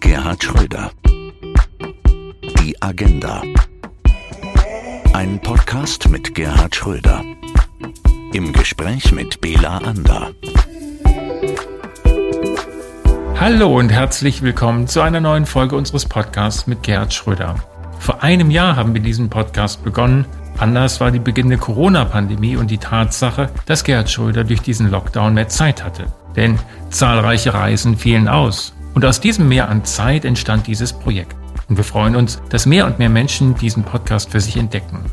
Gerhard Schröder. Die Agenda. Ein Podcast mit Gerhard Schröder. Im Gespräch mit Bela Ander. Hallo und herzlich willkommen zu einer neuen Folge unseres Podcasts mit Gerhard Schröder. Vor einem Jahr haben wir diesen Podcast begonnen. Anders war die beginnende Corona-Pandemie und die Tatsache, dass Gerhard Schröder durch diesen Lockdown mehr Zeit hatte. Denn zahlreiche Reisen fielen aus. Und aus diesem Mehr an Zeit entstand dieses Projekt. Und wir freuen uns, dass mehr und mehr Menschen diesen Podcast für sich entdecken.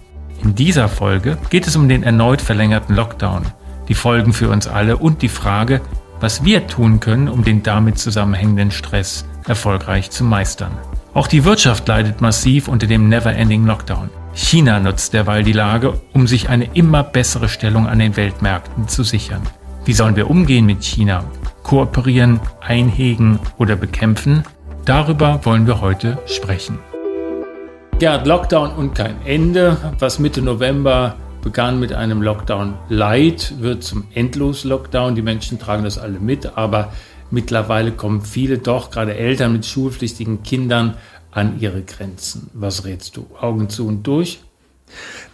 In dieser Folge geht es um den erneut verlängerten Lockdown, die Folgen für uns alle und die Frage, was wir tun können, um den damit zusammenhängenden Stress erfolgreich zu meistern. Auch die Wirtschaft leidet massiv unter dem Never-Ending Lockdown. China nutzt derweil die Lage, um sich eine immer bessere Stellung an den Weltmärkten zu sichern. Wie sollen wir umgehen mit China? Kooperieren, einhegen oder bekämpfen? Darüber wollen wir heute sprechen. Gerd, Lockdown und kein Ende. Was Mitte November begann mit einem Lockdown Light, wird zum Endlos-Lockdown. Die Menschen tragen das alle mit, aber mittlerweile kommen viele doch, gerade Eltern mit schulpflichtigen Kindern, an ihre Grenzen. Was rätst du? Augen zu und durch?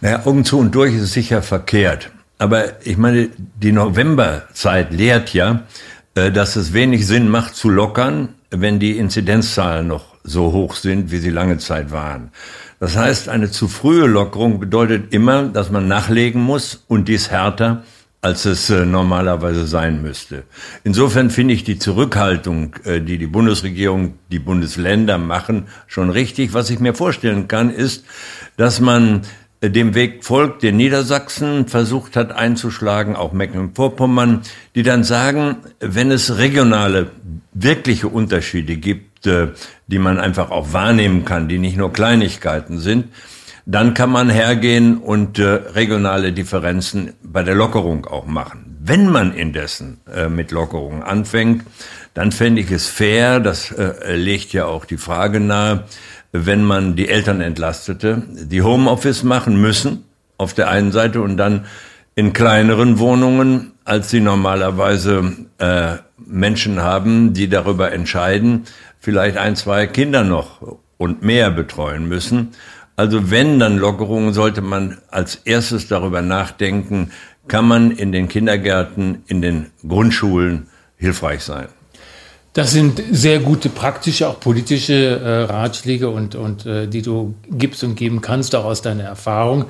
Naja, Augen zu und durch ist sicher verkehrt. Aber ich meine, die Novemberzeit lehrt ja, dass es wenig Sinn macht zu lockern, wenn die Inzidenzzahlen noch so hoch sind, wie sie lange Zeit waren. Das heißt, eine zu frühe Lockerung bedeutet immer, dass man nachlegen muss und dies härter, als es äh, normalerweise sein müsste. Insofern finde ich die Zurückhaltung, äh, die die Bundesregierung, die Bundesländer machen, schon richtig. Was ich mir vorstellen kann, ist, dass man äh, dem Weg folgt, den Niedersachsen versucht hat einzuschlagen, auch Mecklenburg-Vorpommern, die dann sagen, wenn es regionale, wirkliche Unterschiede gibt, äh, die man einfach auch wahrnehmen kann, die nicht nur Kleinigkeiten sind, dann kann man hergehen und äh, regionale Differenzen bei der Lockerung auch machen. Wenn man indessen äh, mit Lockerungen anfängt, dann fände ich es fair, das legt ja auch die Frage nahe, wenn man die Eltern entlastete, die Homeoffice machen müssen auf der einen Seite und dann in kleineren Wohnungen, als sie normalerweise äh, Menschen haben, die darüber entscheiden, vielleicht ein, zwei Kinder noch und mehr betreuen müssen. Also wenn dann Lockerungen, sollte man als erstes darüber nachdenken, kann man in den Kindergärten, in den Grundschulen hilfreich sein. Das sind sehr gute praktische, auch politische äh, Ratschläge und, und äh, die du gibst und geben kannst, auch aus deiner Erfahrung.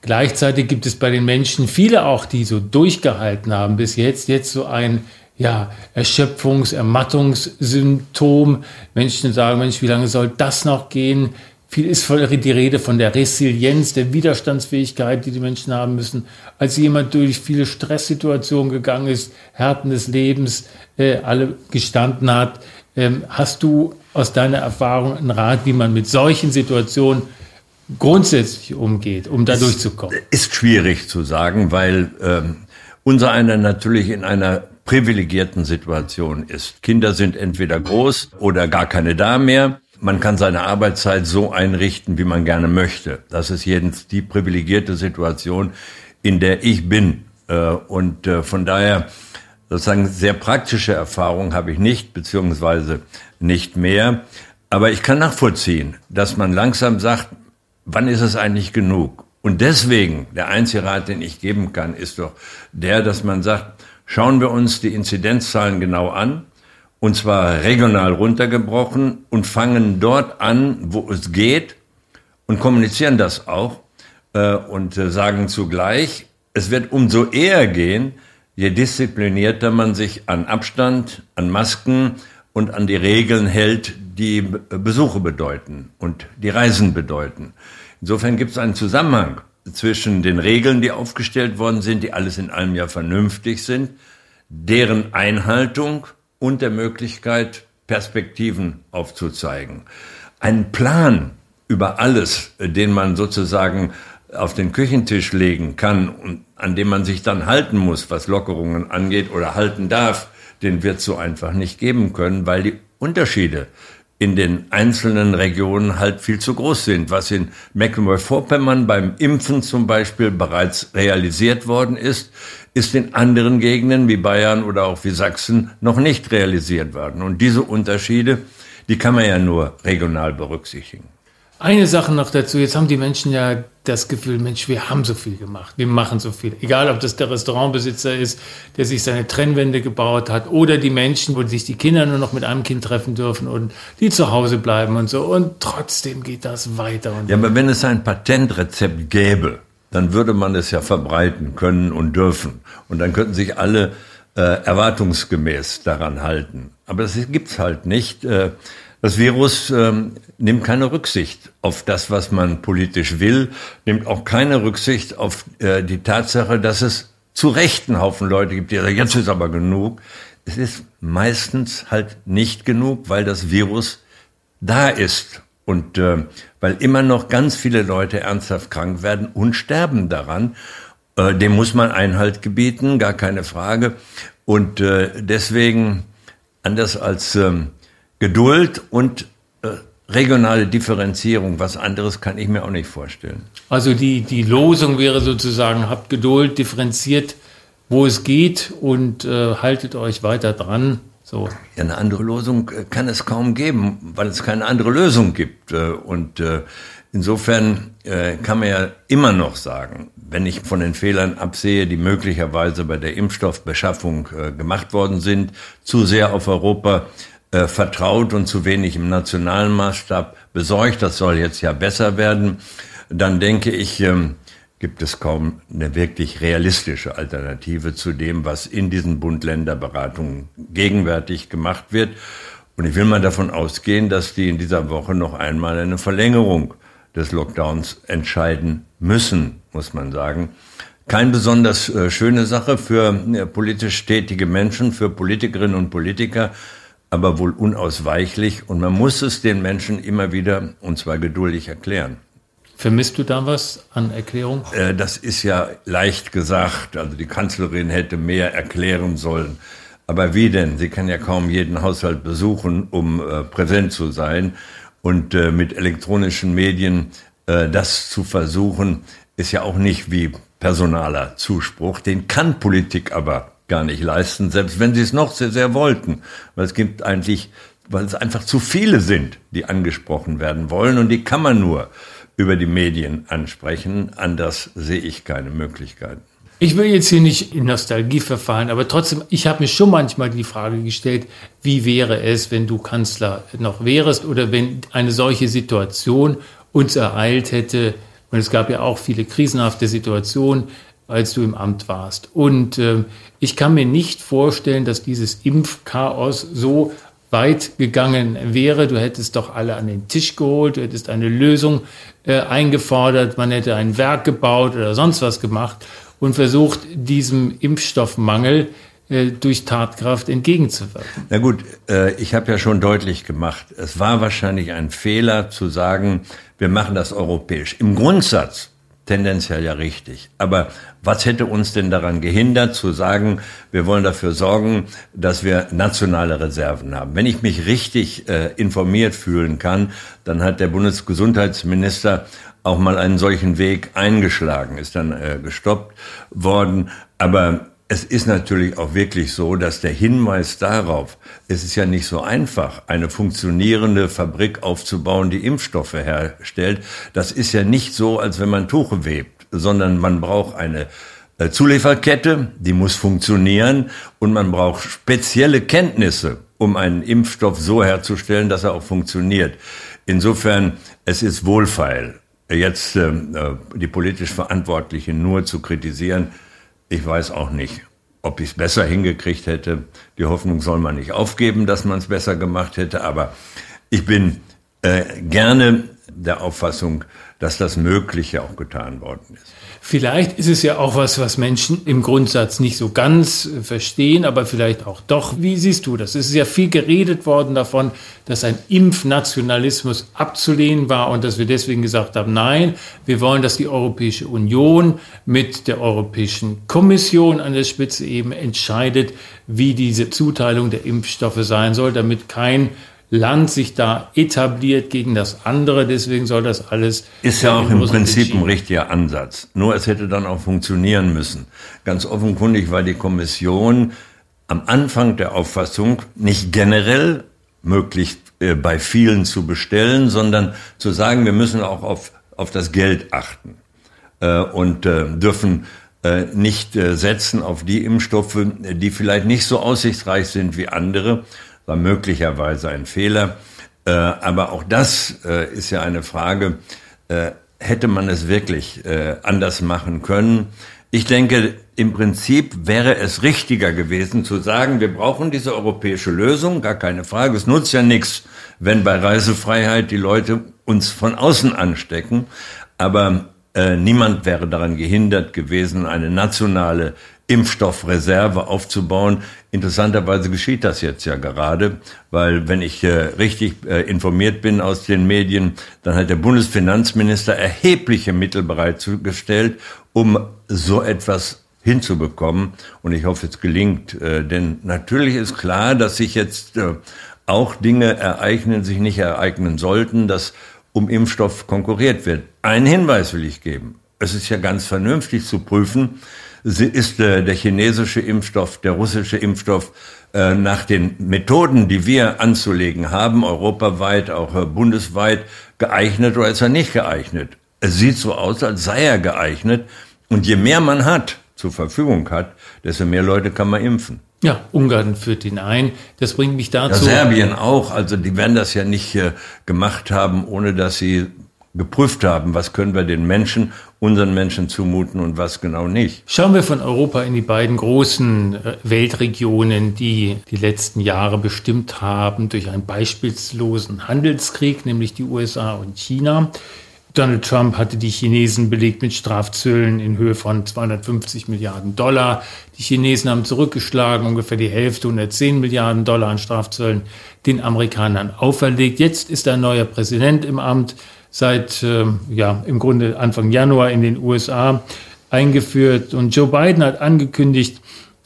Gleichzeitig gibt es bei den Menschen viele auch, die so durchgehalten haben bis jetzt, jetzt so ein ja, Erschöpfungs-, Ermattungssymptom. Menschen sagen, Mensch, wie lange soll das noch gehen? Viel ist die Rede von der Resilienz, der Widerstandsfähigkeit, die die Menschen haben müssen. Als jemand durch viele Stresssituationen gegangen ist, Härten des Lebens, äh, alle gestanden hat, ähm, hast du aus deiner Erfahrung einen Rat, wie man mit solchen Situationen grundsätzlich umgeht, um da durchzukommen? Ist schwierig zu sagen, weil ähm, unser einer natürlich in einer privilegierten Situation ist. Kinder sind entweder groß oder gar keine da mehr. Man kann seine Arbeitszeit so einrichten, wie man gerne möchte. Das ist jedenfalls die privilegierte Situation, in der ich bin. Äh, und äh, von daher sozusagen sehr praktische Erfahrung habe ich nicht, beziehungsweise nicht mehr. Aber ich kann nachvollziehen, dass man langsam sagt, wann ist es eigentlich genug? Und deswegen, der einzige Rat, den ich geben kann, ist doch der, dass man sagt, schauen wir uns die Inzidenzzahlen genau an, und zwar regional runtergebrochen und fangen dort an, wo es geht und kommunizieren das auch äh, und äh, sagen zugleich, es wird umso eher gehen, je disziplinierter man sich an Abstand, an Masken und an die Regeln hält, die Besuche bedeuten und die Reisen bedeuten. Insofern gibt es einen Zusammenhang zwischen den Regeln, die aufgestellt worden sind, die alles in allem ja vernünftig sind, deren Einhaltung und der Möglichkeit, Perspektiven aufzuzeigen. Ein Plan über alles, den man sozusagen auf den Küchentisch legen kann und an dem man sich dann halten muss, was Lockerungen angeht oder halten darf, den wird es so einfach nicht geben können, weil die Unterschiede in den einzelnen Regionen halt viel zu groß sind. Was in Mecklenburg-Vorpommern beim Impfen zum Beispiel bereits realisiert worden ist, ist in anderen Gegenden wie Bayern oder auch wie Sachsen noch nicht realisiert worden. Und diese Unterschiede, die kann man ja nur regional berücksichtigen. Eine Sache noch dazu. Jetzt haben die Menschen ja das Gefühl, Mensch, wir haben so viel gemacht. Wir machen so viel. Egal, ob das der Restaurantbesitzer ist, der sich seine Trennwände gebaut hat oder die Menschen, wo sich die Kinder nur noch mit einem Kind treffen dürfen und die zu Hause bleiben und so. Und trotzdem geht das weiter. ja, aber wenn es ein Patentrezept gäbe, dann würde man es ja verbreiten können und dürfen. Und dann könnten sich alle äh, erwartungsgemäß daran halten. Aber das gibt's halt nicht. Äh, das Virus ähm, nimmt keine Rücksicht auf das, was man politisch will, nimmt auch keine Rücksicht auf äh, die Tatsache, dass es zu Recht einen Haufen Leute gibt, die sagen, jetzt ist aber genug. Es ist meistens halt nicht genug, weil das Virus da ist und äh, weil immer noch ganz viele Leute ernsthaft krank werden und sterben daran. Äh, dem muss man Einhalt gebieten, gar keine Frage. Und äh, deswegen, anders als ähm, Geduld und äh, regionale Differenzierung. Was anderes kann ich mir auch nicht vorstellen. Also die, die Losung wäre sozusagen, habt Geduld, differenziert, wo es geht und äh, haltet euch weiter dran. So. Ja, eine andere Losung äh, kann es kaum geben, weil es keine andere Lösung gibt. Äh, und äh, insofern kann man ja immer noch sagen, wenn ich von den Fehlern absehe, die möglicherweise bei der Impfstoffbeschaffung gemacht worden sind, zu sehr auf Europa vertraut und zu wenig im nationalen Maßstab besorgt, das soll jetzt ja besser werden, dann denke ich, ähm, gibt es kaum eine wirklich realistische Alternative zu dem, was in diesen Bund-Länder-Beratungen gegenwärtig gemacht wird. Und ich will mal davon ausgehen, dass die in dieser Woche noch einmal eine Verlängerung des Lockdowns entscheiden müssen, muss man sagen. Kein besonders äh, schöne Sache für äh, politisch tätige Menschen, für Politikerinnen und Politiker, aber wohl unausweichlich und man muss es den Menschen immer wieder, und zwar geduldig erklären. Vermisst du da was an Erklärung? Äh, das ist ja leicht gesagt. Also die Kanzlerin hätte mehr erklären sollen. Aber wie denn? Sie kann ja kaum jeden Haushalt besuchen, um äh, präsent zu sein. Und äh, mit elektronischen Medien äh, das zu versuchen, ist ja auch nicht wie personaler Zuspruch. Den kann Politik aber gar nicht leisten, selbst wenn sie es noch sehr, sehr wollten. Weil es gibt eigentlich, weil es einfach zu viele sind, die angesprochen werden wollen und die kann man nur über die Medien ansprechen. Anders sehe ich keine Möglichkeiten. Ich will jetzt hier nicht in Nostalgie verfallen, aber trotzdem, ich habe mir schon manchmal die Frage gestellt, wie wäre es, wenn du Kanzler noch wärst oder wenn eine solche Situation uns ereilt hätte. Und es gab ja auch viele krisenhafte Situationen, als du im Amt warst. Und äh, ich kann mir nicht vorstellen, dass dieses Impfchaos so weit gegangen wäre. Du hättest doch alle an den Tisch geholt, du hättest eine Lösung äh, eingefordert, man hätte ein Werk gebaut oder sonst was gemacht und versucht, diesem Impfstoffmangel äh, durch Tatkraft entgegenzuwirken. Na gut, äh, ich habe ja schon deutlich gemacht, es war wahrscheinlich ein Fehler zu sagen, wir machen das europäisch. Im Grundsatz tendenziell ja richtig. Aber was hätte uns denn daran gehindert zu sagen, wir wollen dafür sorgen, dass wir nationale Reserven haben? Wenn ich mich richtig äh, informiert fühlen kann, dann hat der Bundesgesundheitsminister auch mal einen solchen Weg eingeschlagen, ist dann äh, gestoppt worden. Aber es ist natürlich auch wirklich so, dass der Hinweis darauf, es ist ja nicht so einfach, eine funktionierende Fabrik aufzubauen, die Impfstoffe herstellt. Das ist ja nicht so, als wenn man Tuche webt, sondern man braucht eine äh, Zulieferkette, die muss funktionieren und man braucht spezielle Kenntnisse, um einen Impfstoff so herzustellen, dass er auch funktioniert. Insofern, es ist wohlfeil, jetzt äh, äh die politisch Verantwortlichen nur zu kritisieren, ich weiß auch nicht, ob ich es besser hingekriegt hätte. Die Hoffnung soll man nicht aufgeben, dass man es besser gemacht hätte, aber ich bin äh, gerne der Auffassung, dass das Mögliche auch getan worden ist. Vielleicht ist es ja auch was, was Menschen im Grundsatz nicht so ganz äh, verstehen, aber vielleicht auch doch. Wie siehst du das? Es ist ja viel geredet worden davon, dass ein Impfnationalismus abzulehnen war und dass wir deswegen gesagt haben, nein, wir wollen, dass die Europäische Union mit der Europäischen Kommission an der Spitze eben entscheidet, wie diese Zuteilung der Impfstoffe sein soll, damit kein Land sich da etabliert gegen das andere. Deswegen soll das alles. Ist ja auch im Prinzip ein richtiger Ansatz. Nur es hätte dann auch funktionieren müssen. Ganz offenkundig war die Kommission am Anfang der Auffassung, nicht generell, möglichst äh, bei vielen zu bestellen, sondern zu sagen, wir müssen auch auf, auf das Geld achten äh, und äh, dürfen äh, nicht äh, setzen auf die Impfstoffe, die vielleicht nicht so aussichtsreich sind wie andere. War möglicherweise ein Fehler. Äh, aber auch das äh, ist ja eine Frage, äh, hätte man es wirklich anders machen können? Ich denke, im Prinzip wäre es richtiger gewesen zu sagen, wir brauchen diese europäische Lösung, gar keine Frage. Es nutzt ja nichts, wenn bei Reisefreiheit die Leute uns von außen anstecken. Aber niemand wäre daran gehindert gewesen, eine nationale Impfstoffreserve aufzubauen. Interessanterweise geschieht das jetzt ja gerade, weil wenn ich äh, richtig äh, informiert bin aus den Medien, dann hat der Bundesfinanzminister erhebliche Mittel bereitgestellt, um so etwas hinzubekommen. Und ich hoffe, es gelingt. Äh, denn natürlich ist klar, dass sich jetzt äh, auch Dinge ereignen, sich nicht ereignen sollten, dass um Impfstoff konkurriert wird. Einen Hinweis will ich geben. Es ist ja ganz vernünftig zu prüfen, ist äh, der chinesische Impfstoff, der russische Impfstoff äh, nach den Methoden, die wir anzulegen haben, europaweit, auch äh, bundesweit, geeignet oder ist er nicht geeignet? Es sieht so aus, als sei er geeignet. Und je mehr man hat, zur Verfügung hat, desto mehr Leute kann man impfen. Ja, Ungarn führt ihn ein. Das bringt mich dazu. Ja, Serbien auch. Also die werden das ja nicht äh, gemacht haben, ohne dass sie geprüft haben, was können wir den Menschen, unseren Menschen zumuten und was genau nicht. Schauen wir von Europa in die beiden großen äh, Weltregionen, die die letzten Jahre bestimmt haben durch einen beispielslosen Handelskrieg, nämlich die USA und China. Donald Trump hatte die Chinesen belegt mit Strafzöllen in Höhe von 250 Milliarden Dollar. Die Chinesen haben zurückgeschlagen, ungefähr die Hälfte, 110 Milliarden Dollar an Strafzöllen den Amerikanern auferlegt. Jetzt ist ein neuer Präsident im Amt, seit äh, ja im Grunde Anfang Januar in den USA eingeführt. Und Joe Biden hat angekündigt,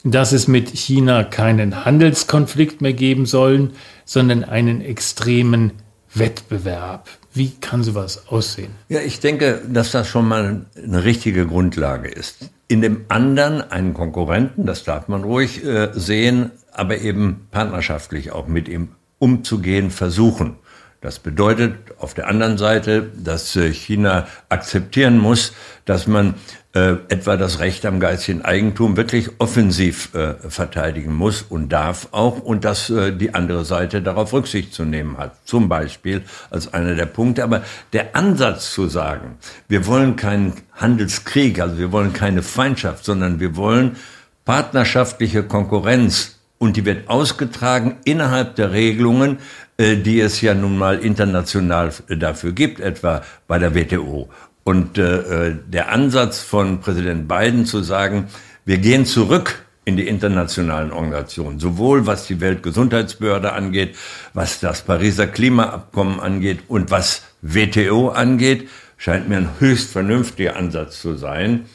dass es mit China keinen Handelskonflikt mehr geben soll, sondern einen extremen Wettbewerb. Wie kann sowas aussehen? Ja, ich denke, dass das schon mal eine richtige Grundlage ist. In dem anderen einen Konkurrenten, das darf man ruhig äh, sehen, aber eben partnerschaftlich auch mit ihm umzugehen versuchen. Das bedeutet auf der anderen Seite, dass äh, China akzeptieren muss, dass man äh, etwa das Recht am geistigen Eigentum wirklich offensiv äh, verteidigen muss und darf auch und dass äh, die andere Seite darauf Rücksicht zu nehmen hat. Zum Beispiel als einer der Punkte. Aber der Ansatz zu sagen, wir wollen keinen Handelskrieg, also wir wollen keine Feindschaft, sondern wir wollen partnerschaftliche Konkurrenz und die wird ausgetragen innerhalb der Regelungen, äh, die es ja nun mal international dafür gibt, etwa bei der WTO. Und äh, äh, der Ansatz von Präsident Biden zu sagen, wir gehen zurück in die internationalen Organisationen, sowohl was die Weltgesundheitsbehörde angeht, was das Pariser Klimaabkommen angeht und was WTO angeht, scheint mir ein höchst vernünftiger Ansatz zu sein.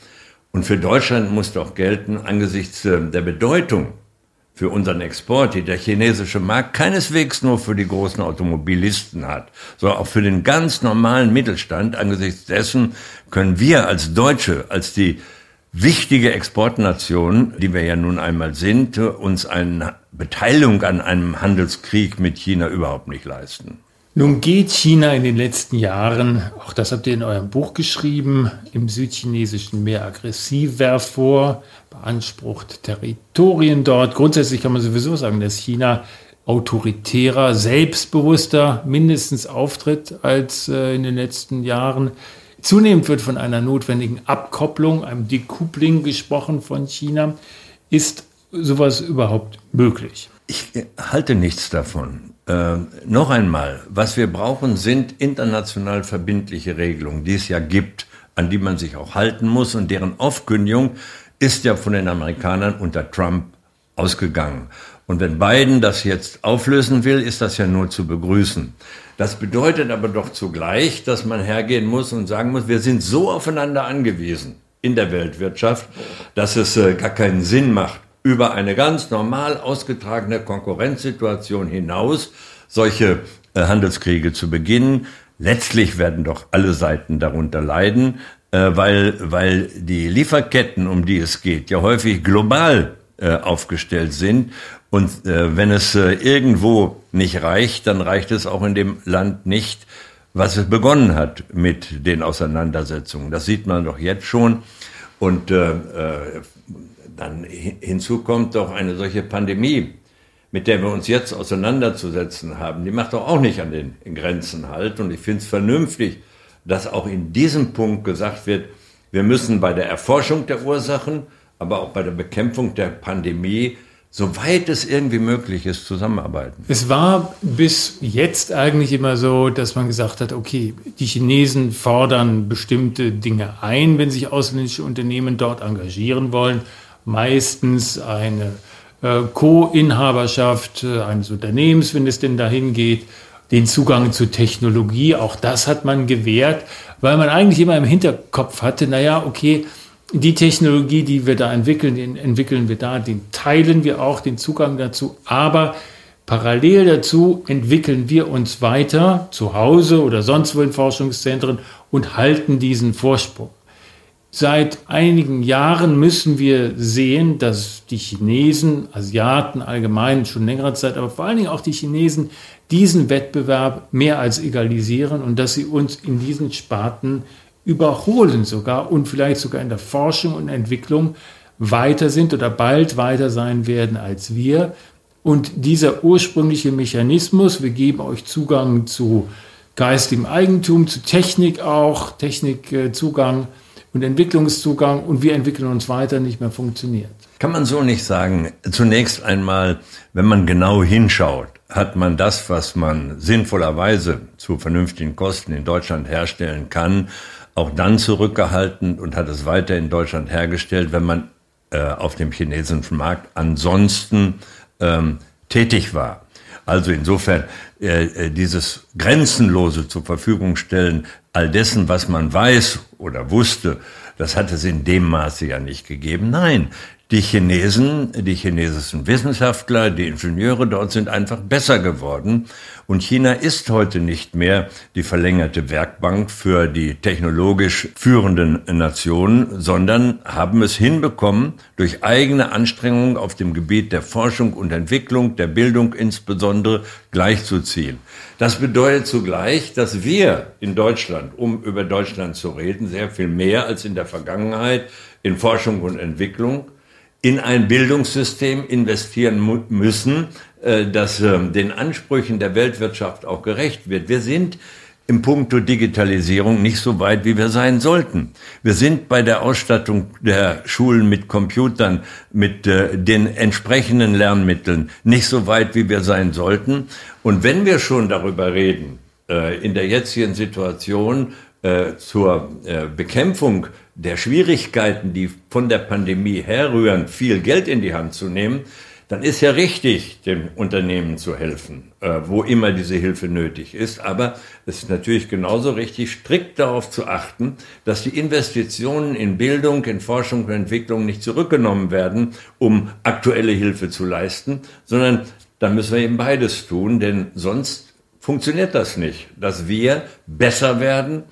Und für Deutschland muss doch gelten, angesichts äh, der Bedeutung für unseren Export, die der chinesische Markt keineswegs nur für die großen Automobilisten hat, sondern auch für den ganz normalen Mittelstand. Angesichts dessen können wir als Deutsche, als die wichtige Exportnation, die wir ja nun einmal sind, uns eine Beteiligung an einem Handelskrieg mit China überhaupt nicht leisten. Nun geht China in den letzten Jahren, auch das habt ihr in eurem Buch geschrieben, im südchinesischen Meer aggressiver vor, beansprucht Territorien dort. Grundsätzlich kann man sowieso sagen, dass China autoritärer, selbstbewusster mindestens auftritt als äh, in den letzten Jahren. Zunehmend wird von einer notwendigen Abkopplung, einem Decoupling gesprochen von China. Ist sowas überhaupt möglich? Ich halte nichts davon. Äh, noch einmal, was wir brauchen, sind international verbindliche Regelungen, die es ja gibt, an die man sich auch halten muss und deren Aufkündigung ist ja von den Amerikanern unter Trump ausgegangen. Und wenn Biden das jetzt auflösen will, ist das ja nur zu begrüßen. Das bedeutet aber doch zugleich, dass man hergehen muss und sagen muss, wir sind so aufeinander angewiesen in der Weltwirtschaft, dass es äh, gar keinen Sinn macht, über eine ganz normal ausgetragene Konkurrenzsituation hinaus solche äh, Handelskriege zu beginnen. Letztlich werden doch alle Seiten darunter leiden, äh, weil, weil die Lieferketten, um die es geht, ja häufig global äh, aufgestellt sind Und äh, wenn es äh, irgendwo nicht reicht, dann reicht es auch in dem Land nicht, was es begonnen hat mit den Auseinandersetzungen. Das sieht man doch jetzt schon. Und äh, äh, dann hinzu kommt doch eine solche Pandemie, mit der wir uns jetzt auseinanderzusetzen haben. Die macht doch auch nicht an den Grenzen halt. Und ich finde es vernünftig, dass auch in diesem Punkt gesagt wird, wir müssen bei der Erforschung der Ursachen, aber auch bei der Bekämpfung der Pandemie soweit es irgendwie möglich ist, zusammenarbeiten. Es war bis jetzt eigentlich immer so, dass man gesagt hat, okay, die Chinesen fordern bestimmte Dinge ein, wenn sich ausländische Unternehmen dort engagieren wollen. Meistens eine äh, Co-Inhaberschaft äh, eines Unternehmens, wenn es denn dahin geht, den Zugang zu Technologie, auch das hat man gewährt, weil man eigentlich immer im Hinterkopf hatte, naja, okay, die Technologie, die wir da entwickeln, den entwickeln wir da, den teilen wir auch, den Zugang dazu. Aber parallel dazu entwickeln wir uns weiter zu Hause oder sonst wo in Forschungszentren und halten diesen Vorsprung. Seit einigen Jahren müssen wir sehen, dass die Chinesen, Asiaten allgemein schon längere Zeit, aber vor allen Dingen auch die Chinesen diesen Wettbewerb mehr als egalisieren und dass sie uns in diesen Sparten überholen sogar und vielleicht sogar in der Forschung und Entwicklung weiter sind oder bald weiter sein werden als wir. Und dieser ursprüngliche Mechanismus, wir geben euch Zugang zu geistigem Eigentum, zu Technik auch, Technikzugang und Entwicklungszugang und wir entwickeln uns weiter, nicht mehr funktioniert. Kann man so nicht sagen. Zunächst einmal, wenn man genau hinschaut, hat man das, was man sinnvollerweise zu vernünftigen Kosten in Deutschland herstellen kann, auch dann zurückgehalten und hat es weiter in Deutschland hergestellt, wenn man äh, auf dem chinesischen Markt ansonsten ähm, tätig war. Also insofern äh, äh, dieses grenzenlose zur Verfügung stellen all dessen, was man weiß oder wusste, das hat es in dem Maße ja nicht gegeben. Nein, die Chinesen, die chinesischen Wissenschaftler, die Ingenieure dort sind einfach besser geworden. Und China ist heute nicht mehr die verlängerte Werkbank für die technologisch führenden Nationen, sondern haben es hinbekommen, durch eigene Anstrengungen auf dem Gebiet der Forschung und Entwicklung, der Bildung insbesondere, gleichzuziehen. Das bedeutet zugleich, dass wir in Deutschland, um über Deutschland zu reden, sehr viel mehr als in der Vergangenheit in Forschung und Entwicklung in ein Bildungssystem investieren müssen, äh, das ähm, den Ansprüchen der Weltwirtschaft auch gerecht wird. Wir sind im Punkto Digitalisierung nicht so weit, wie wir sein sollten. Wir sind bei der Ausstattung der Schulen mit Computern, mit äh, den entsprechenden Lernmitteln nicht so weit, wie wir sein sollten. Und wenn wir schon darüber reden, äh, in der jetzigen Situation zur Bekämpfung der Schwierigkeiten, die von der Pandemie herrühren, viel Geld in die Hand zu nehmen, dann ist ja richtig, dem Unternehmen zu helfen, äh, wo immer diese Hilfe nötig ist. Aber es ist natürlich genauso richtig, strikt darauf zu achten, dass die Investitionen in Bildung, in Forschung und Entwicklung nicht zurückgenommen werden, um aktuelle Hilfe zu leisten, sondern da müssen wir eben beides tun, denn sonst funktioniert das nicht, dass wir besser werden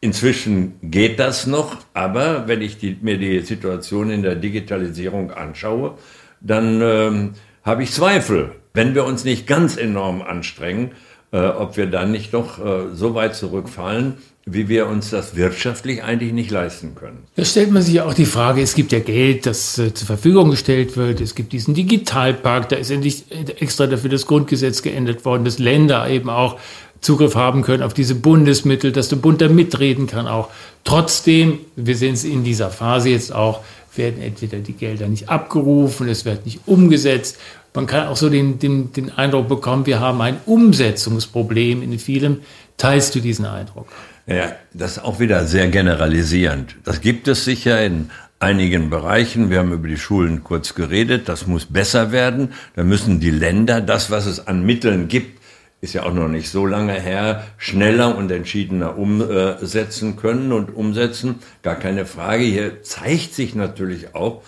Inzwischen geht das noch, aber wenn ich die, mir die Situation in der Digitalisierung anschaue, dann ähm, habe ich Zweifel, wenn wir uns nicht ganz enorm anstrengen, äh, ob wir dann nicht doch äh, so weit zurückfallen, wie wir uns das wirtschaftlich eigentlich nicht leisten können. Da stellt man sich ja auch die Frage, es gibt ja Geld, das äh, zur Verfügung gestellt wird, es gibt diesen Digitalpark, da ist endlich extra dafür das Grundgesetz geändert worden, dass Länder eben auch Zugriff haben können auf diese Bundesmittel, dass der Bund da mitreden kann auch. Trotzdem, wir sehen es in dieser Phase jetzt auch, werden entweder die Gelder nicht abgerufen, es wird nicht umgesetzt. Man kann auch so den, den, den Eindruck bekommen, wir haben ein Umsetzungsproblem in vielem. Teilst du diesen Eindruck? Ja, das ist auch wieder sehr generalisierend. Das gibt es sicher in einigen Bereichen. Wir haben über die Schulen kurz geredet. Das muss besser werden. Da müssen die Länder das, was es an Mitteln gibt, ist ja auch noch nicht so lange her, schneller und entschiedener umsetzen können und umsetzen. Gar keine Frage. Hier zeigt sich natürlich auch,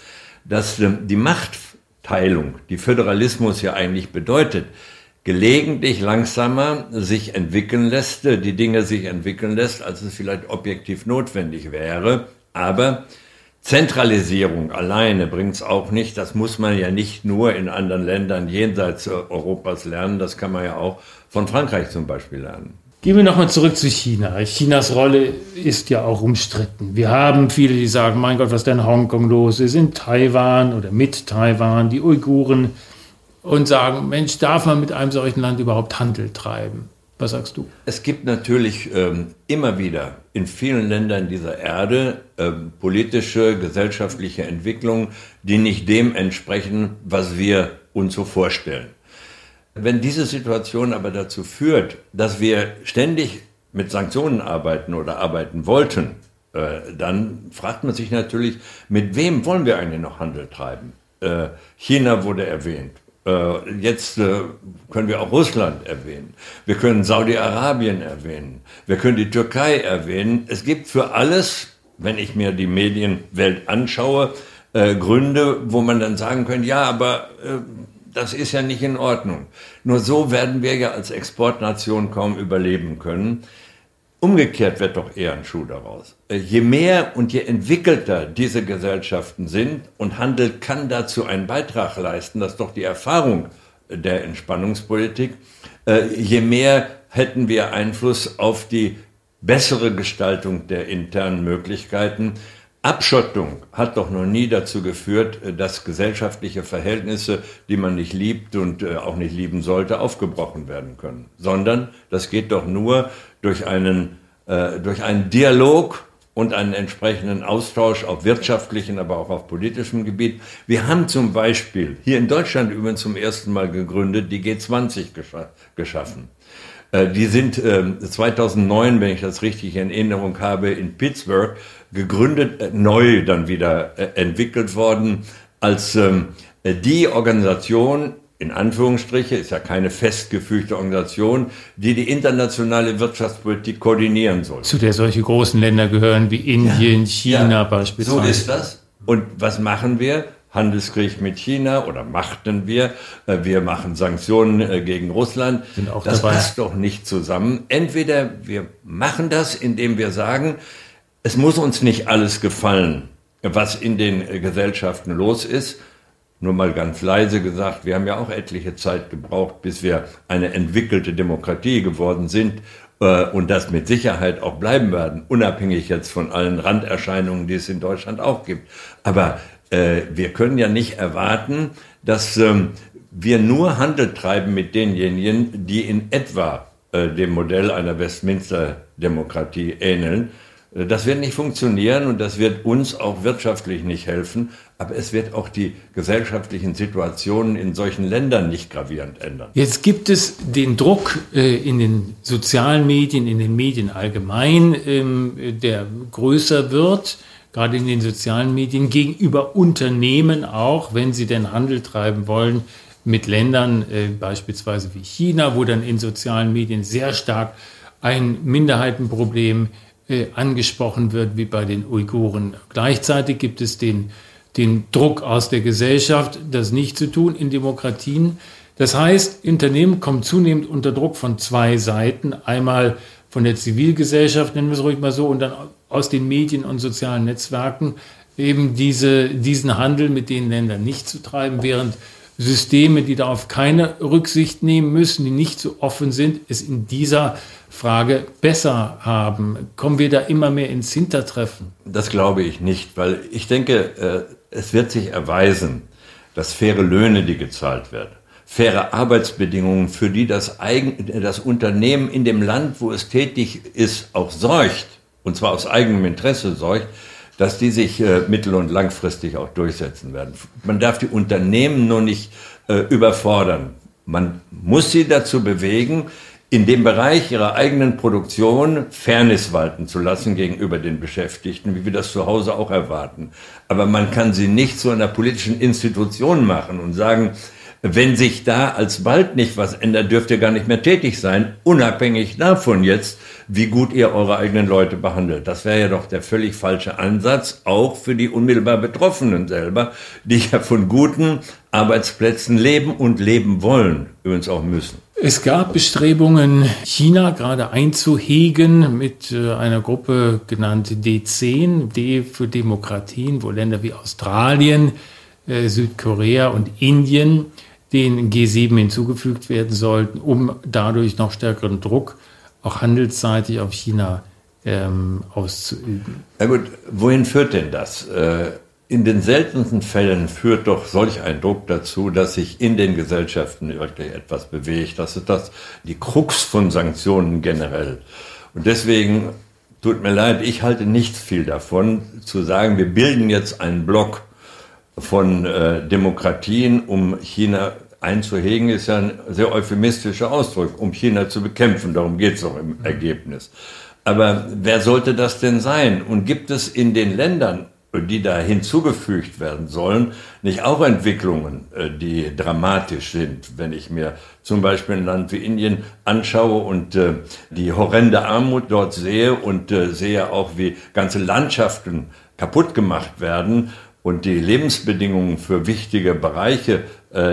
dass ähm, die Machtteilung, die Föderalismus ja eigentlich bedeutet, gelegentlich langsamer sich entwickeln lässt, die Dinge sich entwickeln lässt, als es vielleicht objektiv notwendig wäre. Aber Zentralisierung alleine bringt es auch nicht. Das muss man ja nicht nur in anderen Ländern jenseits Europas lernen. Das kann man ja auch von Frankreich zum Beispiel lernen. Gehen wir nochmal zurück zu China. Chinas Rolle ist ja auch umstritten. Wir haben viele, die sagen, mein Gott, was denn in Hongkong los ist, in Taiwan oder mit Taiwan, die Uiguren, und sagen, Mensch, darf man mit einem solchen Land überhaupt Handel treiben? Was sagst du? Es gibt natürlich ähm, immer wieder in vielen Ländern dieser Erde ähm, politische, gesellschaftliche Entwicklungen, die nicht dem entsprechen, was wir uns so vorstellen. Wenn diese Situation aber dazu führt, dass wir ständig mit Sanktionen arbeiten oder arbeiten wollten, äh, dann fragt man sich natürlich, mit wem wollen wir eigentlich noch Handel treiben? Äh, China wurde erwähnt. Äh, jetzt äh, können wir auch Russland erwähnen. Wir können Saudi-Arabien erwähnen. Wir können die Türkei erwähnen. Es gibt für alles, wenn ich mir die Medienwelt anschaue, äh, Gründe, wo man dann sagen könnte, ja, aber das ist ja nicht in Ordnung. Nur so werden wir ja als Exportnation kaum überleben können. Umgekehrt wird doch eher ein Schuh daraus. Äh, je mehr und je entwickelter diese Gesellschaften sind und Handel kann dazu einen Beitrag leisten, das ist doch die Erfahrung der Entspannungspolitik, äh, je mehr hätten wir Einfluss auf die bessere Gestaltung der internen Möglichkeiten. Abschottung hat doch noch nie dazu geführt, äh, dass gesellschaftliche Verhältnisse, die man nicht liebt und auch nicht lieben sollte, aufgebrochen werden können, sondern das geht doch nur durch einen, äh, durch einen Dialog und einen entsprechenden Austausch auf wirtschaftlichen, aber auch auf politischem Gebiet. Wir haben zum Beispiel hier in Deutschland übrigens zum ersten Mal gegründet die G20 gescha geschaffen. Äh, die sind äh, 2009, wenn ich das richtig in Erinnerung habe, in Pittsburgh gegründet, äh, neu dann wieder äh, entwickelt worden als ähm, die Organisation in Anführungsstriche, ist ja keine festgefügte Organisation, die die internationale Wirtschaftspolitik koordinieren soll. Zu der solche großen Länder gehören wie Indien, ja, China ja, beispielsweise. So ist das. Und was machen wir? Handelskrieg mit China oder machten wir. Äh, wir machen Sanktionen äh, gegen Russland. Sind auch das dabei. passt doch nicht zusammen. Entweder wir machen das, indem wir sagen, es muss uns nicht alles gefallen, was in den Gesellschaften los ist, nur mal ganz leise gesagt, wir haben ja auch etliche Zeit gebraucht, bis wir eine entwickelte Demokratie geworden sind äh, und das mit Sicherheit auch bleiben werden, unabhängig jetzt von allen Randerscheinungen, die es in Deutschland auch gibt. Aber äh, wir können ja nicht erwarten, dass ähm, wir nur Handel treiben mit denjenigen, die in etwa äh, dem Modell einer Westminster-Demokratie ähneln. Äh, das wird nicht funktionieren und das wird uns auch wirtschaftlich nicht helfen, aber es wird auch die gesellschaftlichen Situationen in solchen Ländern nicht gravierend ändern. Jetzt gibt es den Druck äh, in den sozialen Medien, in den Medien allgemein, ähm, der größer wird, gerade in den sozialen Medien, gegenüber Unternehmen auch, wenn sie denn Handel treiben wollen mit Ländern äh, beispielsweise wie China, wo dann in sozialen Medien sehr stark ein Minderheitenproblem äh, angesprochen wird wie bei den Uiguren. Gleichzeitig gibt es den, den Druck aus der Gesellschaft, das nicht zu tun in Demokratien. Das heißt, Unternehmen kommen zunehmend unter Druck von zwei Seiten. Einmal von der Zivilgesellschaft, nennen wir es ruhig mal so, und dann aus den Medien und sozialen Netzwerken eben diese, diesen Handel mit den Ländern nicht zu treiben, während Systeme, die darauf keine Rücksicht nehmen müssen, die nicht so offen sind, es in dieser Frage besser haben? Kommen wir da immer mehr ins Hintertreffen? Das glaube ich nicht, weil ich denke, äh, es wird sich erweisen, dass faire Löhne, die gezahlt werden, faire Arbeitsbedingungen, für die das, Eigen, das Unternehmen in dem Land, wo es tätig ist, auch sorgt, und zwar aus eigenem Interesse sorgt, dass die sich äh, mittel- und langfristig auch durchsetzen werden. Man darf die Unternehmen nur nicht äh, überfordern. Man muss sie dazu bewegen, in dem Bereich ihrer eigenen Produktion Fairness walten zu lassen gegenüber den Beschäftigten, wie wir das zu Hause auch erwarten. Aber man kann sie nicht zu einer politischen Institution machen und sagen, wenn sich da alsbald nicht was ändert, dürft ihr gar nicht mehr tätig sein, unabhängig davon jetzt, wie gut ihr eure eigenen Leute behandelt. Das wäre ja doch der völlig falsche Ansatz, auch für die unmittelbar Betroffenen selber, die ja von guten Arbeitsplätzen leben und leben wollen, übrigens auch müssen. Es gab Bestrebungen, China gerade einzuhegen mit äh, einer Gruppe genannt D10, D für Demokratien, wo Länder wie Australien, äh, Südkorea und Indien den G7 hinzugefügt werden sollten, um dadurch noch stärkeren Druck auch handelsseitig auf China ähm, auszuüben. Na gut, wohin führt denn das? Äh, in den seltensten Fällen führt doch solch ein Druck dazu, dass sich in den Gesellschaften wirklich etwas bewegt. Das ist das, die Krux von Sanktionen generell. Und deswegen tut mir leid, ich halte nichts viel davon, zu sagen, wir bilden jetzt einen Block von äh, Demokratien, um China einzuhegen, ist ja ein sehr euphemistischer Ausdruck, um China zu bekämpfen. Darum geht es auch im Ergebnis. Aber wer sollte das denn sein? Und gibt es in den Ländern die da hinzugefügt werden sollen, nicht auch Entwicklungen, äh, die dramatisch sind. Wenn ich mir zum Beispiel ein Land wie Indien anschaue und äh, die horrende Armut dort sehe und äh, sehe auch, wie ganze Landschaften kaputt gemacht werden und die Lebensbedingungen für wichtige Bereiche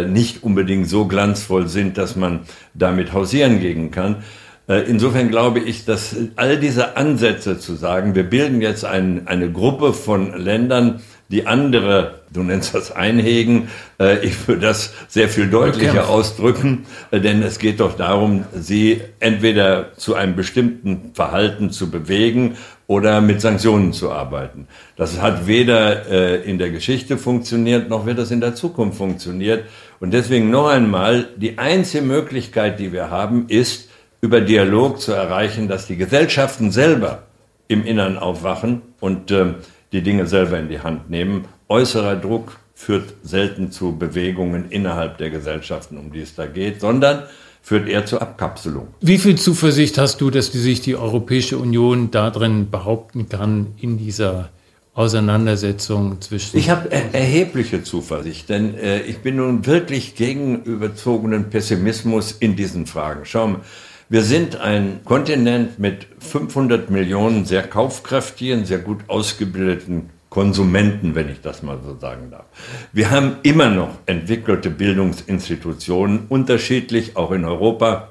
nicht unbedingt so glanzvoll sind, dass man damit hausieren gehen kann, insofern glaube ich, dass all diese Ansätze zu sagen, wir bilden jetzt ein, eine Gruppe von Ländern, die andere, du nennst das Einhegen, äh, ich würde das sehr viel deutlicher ausdrücken, äh, denn es geht doch darum, sie entweder zu einem bestimmten Verhalten zu bewegen oder mit Sanktionen zu arbeiten. Das hat weder in der Geschichte funktioniert, noch wird das in der Zukunft funktioniert. Und deswegen noch einmal, die einzige Möglichkeit, die wir haben, ist, über Dialog zu erreichen, dass die Gesellschaften selber im Innern aufwachen und äh, die Dinge selber in die Hand nehmen. Äußerer Druck führt selten zu Bewegungen innerhalb der Gesellschaften, um die es da geht, sondern führt eher zur Abkapselung. Wie viel Zuversicht hast du, dass sich die Europäische Union darin behaupten kann, in dieser Auseinandersetzung zwischen. Ich habe er erhebliche Zuversicht, denn äh, ich bin nun wirklich gegen überzogenen Pessimismus in diesen Fragen. Schau mal, wir sind ein Kontinent mit 500 Millionen sehr kaufkräftigen, sehr gut ausgebildeten Konsumenten, wenn ich das mal so sagen darf. Wir haben immer noch entwickelte Bildungsinstitutionen, unterschiedlich, auch in Europa.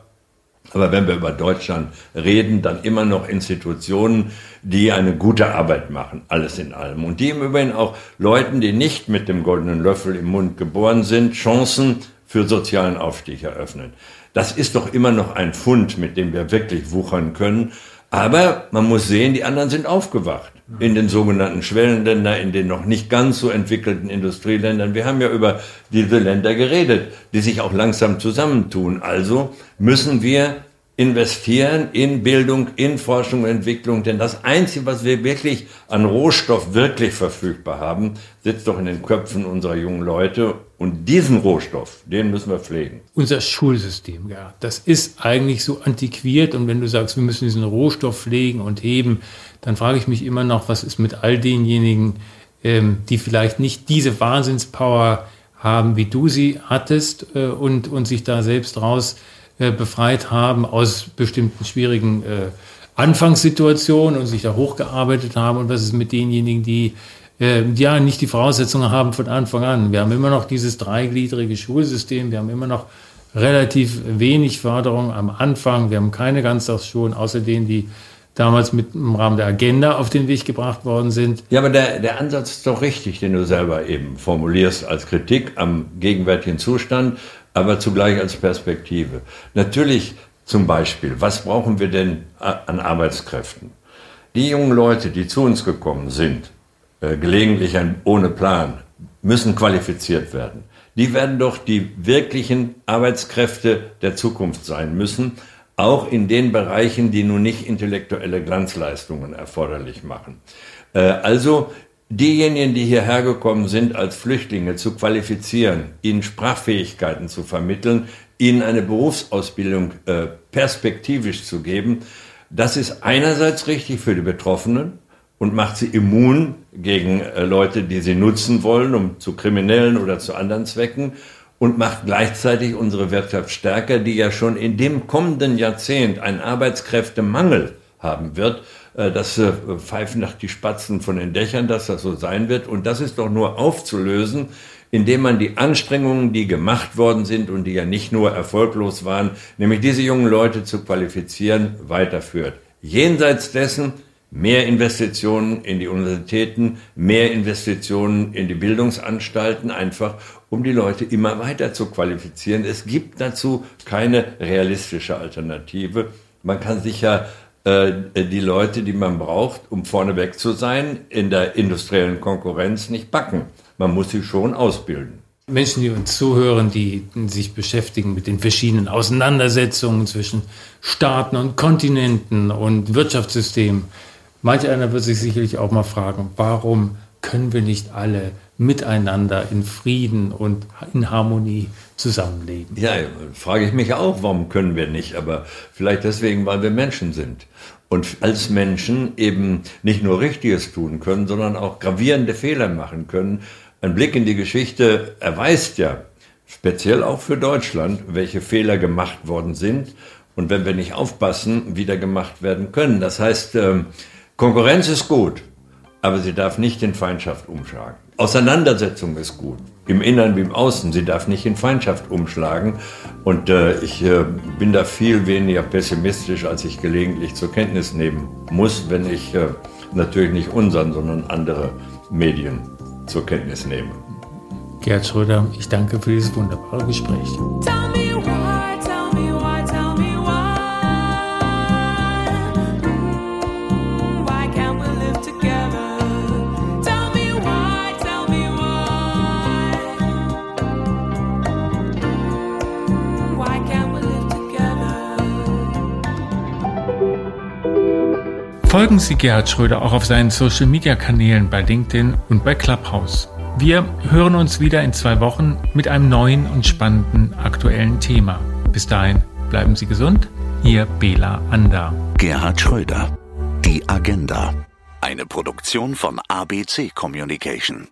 Aber wenn wir über Deutschland reden, dann immer noch Institutionen, die eine gute Arbeit machen, alles in allem. Und die im Übrigen auch Leuten, die nicht mit dem goldenen Löffel im Mund geboren sind, Chancen für sozialen Aufstieg eröffnen. Das ist doch immer noch ein Fund, mit dem wir wirklich wuchern können. Aber man muss sehen, die anderen sind aufgewacht. In den sogenannten Schwellenländern, in den noch nicht ganz so entwickelten Industrieländern. Wir haben ja über diese Länder geredet, die sich auch langsam zusammentun. Also müssen wir investieren in Bildung, in Forschung und Entwicklung, denn das Einzige, was wir wirklich an Rohstoff wirklich verfügbar haben, sitzt doch in den Köpfen unserer jungen Leute. Und diesen Rohstoff, den müssen wir pflegen. Unser Schulsystem, ja, das ist eigentlich so antiquiert. Und wenn du sagst, wir müssen diesen Rohstoff pflegen und heben, dann frage ich mich immer noch, was ist mit all denjenigen, ähm, die vielleicht nicht diese Wahnsinnspower haben, wie du sie hattest äh, und, und sich da selbst raus äh, befreit haben aus bestimmten schwierigen äh, Anfangssituationen und sich da hochgearbeitet haben und was ist mit denjenigen, die äh, ja nicht die Voraussetzungen haben von Anfang an. Wir haben immer noch dieses dreigliedrige Schulsystem, wir haben immer noch relativ wenig Förderung am Anfang, wir haben keine Ganztagsschulen, außer denen, die damals mit im Rahmen der Agenda auf den Weg gebracht worden sind. Ja, aber der, der Ansatz ist doch richtig, den du selber eben formulierst als Kritik am gegenwärtigen Zustand aber zugleich als Perspektive. Natürlich zum Beispiel, was brauchen wir denn an Arbeitskräften? Die jungen Leute, die zu uns gekommen sind, äh, gelegentlich ohne Plan, müssen qualifiziert werden. Die werden doch die wirklichen Arbeitskräfte der Zukunft sein müssen, auch in den Bereichen, die nun nicht intellektuelle Glanzleistungen erforderlich machen. Äh, also diejenigen, die hierher gekommen sind, als Flüchtlinge zu qualifizieren, ihnen Sprachfähigkeiten zu vermitteln, ihnen eine Berufsausbildung äh, perspektivisch zu geben, das ist einerseits richtig für die Betroffenen und macht sie immun gegen äh, Leute, die sie nutzen wollen, um zu kriminellen oder zu anderen Zwecken und macht gleichzeitig unsere Wirtschaft stärker, die ja schon in dem kommenden Jahrzehnt einen Arbeitskräftemangel haben wird das äh, pfeifen nach die Spatzen von den Dächern, dass das so sein wird. Und das ist doch nur aufzulösen, indem man die Anstrengungen, die gemacht worden sind und die ja nicht nur erfolglos waren, nämlich diese jungen Leute zu qualifizieren, weiterführt. Jenseits dessen mehr Investitionen in die Universitäten, mehr Investitionen in die Bildungsanstalten, einfach um die Leute immer weiter zu qualifizieren. Es gibt dazu keine realistische Alternative. Man kann sich ja äh, die Leute, die man braucht, um vorneweg zu sein, in der industriellen Konkurrenz nicht backen. Man muss sie schon ausbilden. Menschen, die uns zuhören, die sich beschäftigen mit den verschiedenen Auseinandersetzungen zwischen Staaten und Kontinenten und Wirtschaftssystemen. Manch einer wird sich sicherlich auch mal fragen, warum können wir nicht alle miteinander in Frieden und in Harmonie zusammenleben? Ja, frage ich mich auch, warum können wir nicht? Aber vielleicht deswegen, weil wir Menschen sind. Und als Menschen eben nicht nur Richtiges tun können, sondern auch gravierende Fehler machen können, ein Blick in die Geschichte erweist ja, speziell auch für Deutschland, welche Fehler gemacht worden sind und wenn wir nicht aufpassen, wieder gemacht werden können. Das heißt, ähm, Konkurrenz ist gut, aber sie darf nicht in Feindschaft umschlagen. Auseinandersetzung ist gut, im Innern wie im Außen. Sie darf nicht in Feindschaft umschlagen. Und äh, ich äh, bin da viel weniger pessimistisch, als ich gelegentlich zur Kenntnis nehmen muss, wenn ich äh, natürlich nicht unseren, sondern andere Medien zur Kenntnis nehme. Gerd Schröder, ich danke für dieses wunderbare Gespräch. Folgen Sie Gerhard Schröder auch auf seinen Social Media Kanälen bei LinkedIn und bei Clubhouse. Wir hören uns wieder in zwei Wochen mit einem neuen und spannenden aktuellen Thema. Bis dahin bleiben Sie gesund. Ihr Bela Ander. Gerhard Schröder. Die Agenda. Eine Produktion von ABC Communication.